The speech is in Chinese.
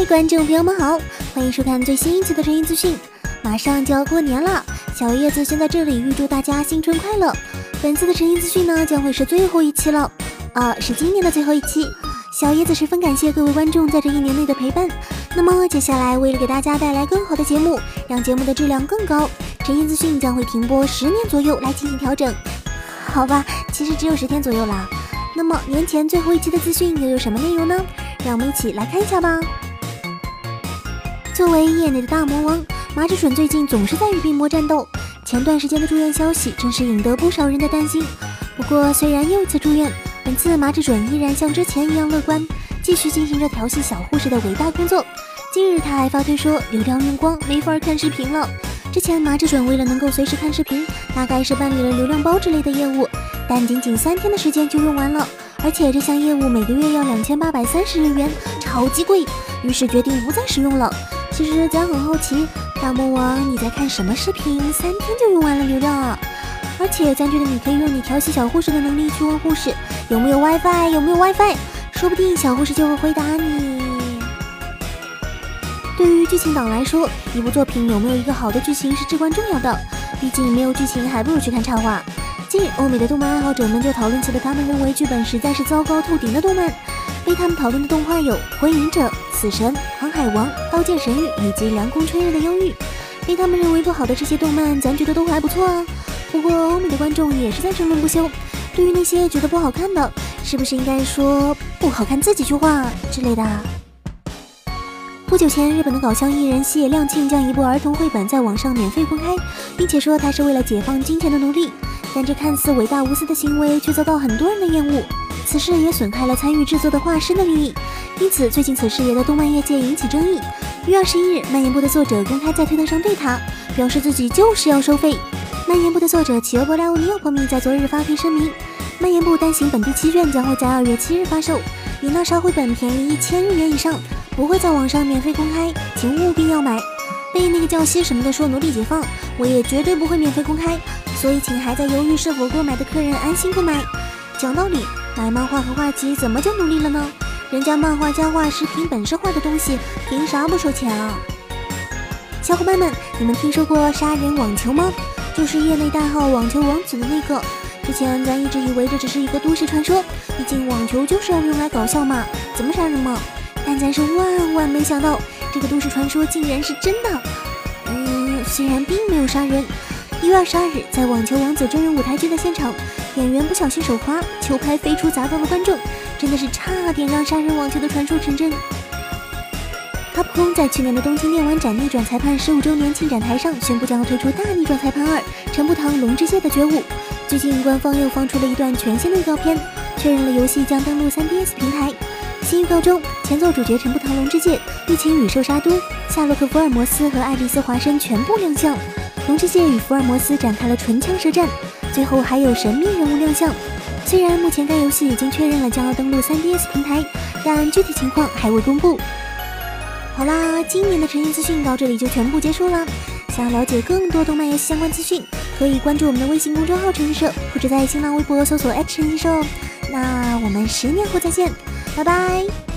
嗨，观众朋友们好，欢迎收看最新一期的声音资讯。马上就要过年了，小叶子先在这里预祝大家新春快乐。本次的声音资讯呢，将会是最后一期了，啊，是今年的最后一期。小叶子十分感谢各位观众在这一年内的陪伴。那么接下来，为了给大家带来更好的节目，让节目的质量更高，声音资讯将会停播十年左右来进行调整。好吧，其实只有十天左右啦。那么年前最后一期的资讯又有什么内容呢？让我们一起来看一下吧。作为业内的大魔王，麻志准最近总是在与病魔战斗。前段时间的住院消息真是引得不少人的担心。不过，虽然又一次住院，本次麻志准依然像之前一样乐观，继续进行着调戏小护士的伟大工作。近日，他还发推说流量用光，没法看视频了。之前麻志准为了能够随时看视频，大概是办理了流量包之类的业务，但仅仅三天的时间就用完了。而且这项业务每个月要两千八百三十日元，超级贵，于是决定不再使用了。其实咱很好奇，大魔王你在看什么视频？三天就用完了流量啊！而且咱觉得你可以用你调戏小护士的能力去问护士有没有 WiFi，有没有 WiFi，说不定小护士就会回答你。对于剧情党来说，一部作品有没有一个好的剧情是至关重要的，毕竟没有剧情还不如去看插画。近日，欧美的动漫爱好者们就讨论起了他们认为剧本实在是糟糕透顶的动漫。被他们讨论的动画有《火影忍者》《死神》《航海王》《刀剑神域》以及《凉宫春日的忧郁》。被他们认为不好的这些动漫，咱觉得都还不错啊。不过，欧美的观众也是在争论不休。对于那些觉得不好看的，是不是应该说不好看自己去画之类的？不久前，日本的搞笑艺人西野亮庆将一部儿童绘本在网上免费公开，并且说他是为了解放金钱的奴隶。但这看似伟大无私的行为，却遭到很多人的厌恶。此事也损害了参与制作的画师的利益，因此最近此事也在动漫业界引起争议。一月二十一日，漫研部的作者公开在推特上对他表示自己就是要收费。漫研部的作者企鹅波拉乌尼奥破密在昨日发推声明，漫研部单行本第七卷将会在二月七日发售，比那烧绘本便宜一千日元以上，不会在网上免费公开，请务必要买。被那个教西什么的说奴隶解放，我也绝对不会免费公开。所以，请还在犹豫是否购买的客人安心购买。讲道理，买漫画和画集怎么就努力了呢？人家漫画家画师凭本事画的东西，凭啥不收钱啊？小伙伴们，你们听说过杀人网球吗？就是业内代号“网球王子”的那个。之前咱一直以为这只是一个都市传说，毕竟网球就是要用来搞笑嘛，怎么杀人嘛？但咱是万万没想到，这个都市传说竟然是真的。嗯，虽然并没有杀人。一月二十二日，在《网球王子》真人舞台剧的现场，演员不小心手滑，球拍飞出砸到了观众，真的是差点让杀人网球的传说成真。卡普空在去年的东京电玩展逆转裁判十五周年庆展台上宣布将要推出大逆转裁判二：陈步堂龙之介的觉悟。最近官方又放出了一段全新的预告片，确认了游戏将登陆 3DS 平台。新预告中，前作主角陈步堂龙之介、玉琴羽兽沙都、夏洛克福尔摩斯和爱丽丝华生全部亮相。龙之介与福尔摩斯展开了唇枪舌战，最后还有神秘人物亮相。虽然目前该游戏已经确认了将要登陆 3DS 平台，但具体情况还未公布。好啦，今年的晨音资讯到这里就全部结束了。想要了解更多动漫游戏相关资讯，可以关注我们的微信公众号“晨音社”，或者在新浪微博搜索“晨音社”。那我们十年后再见，拜拜。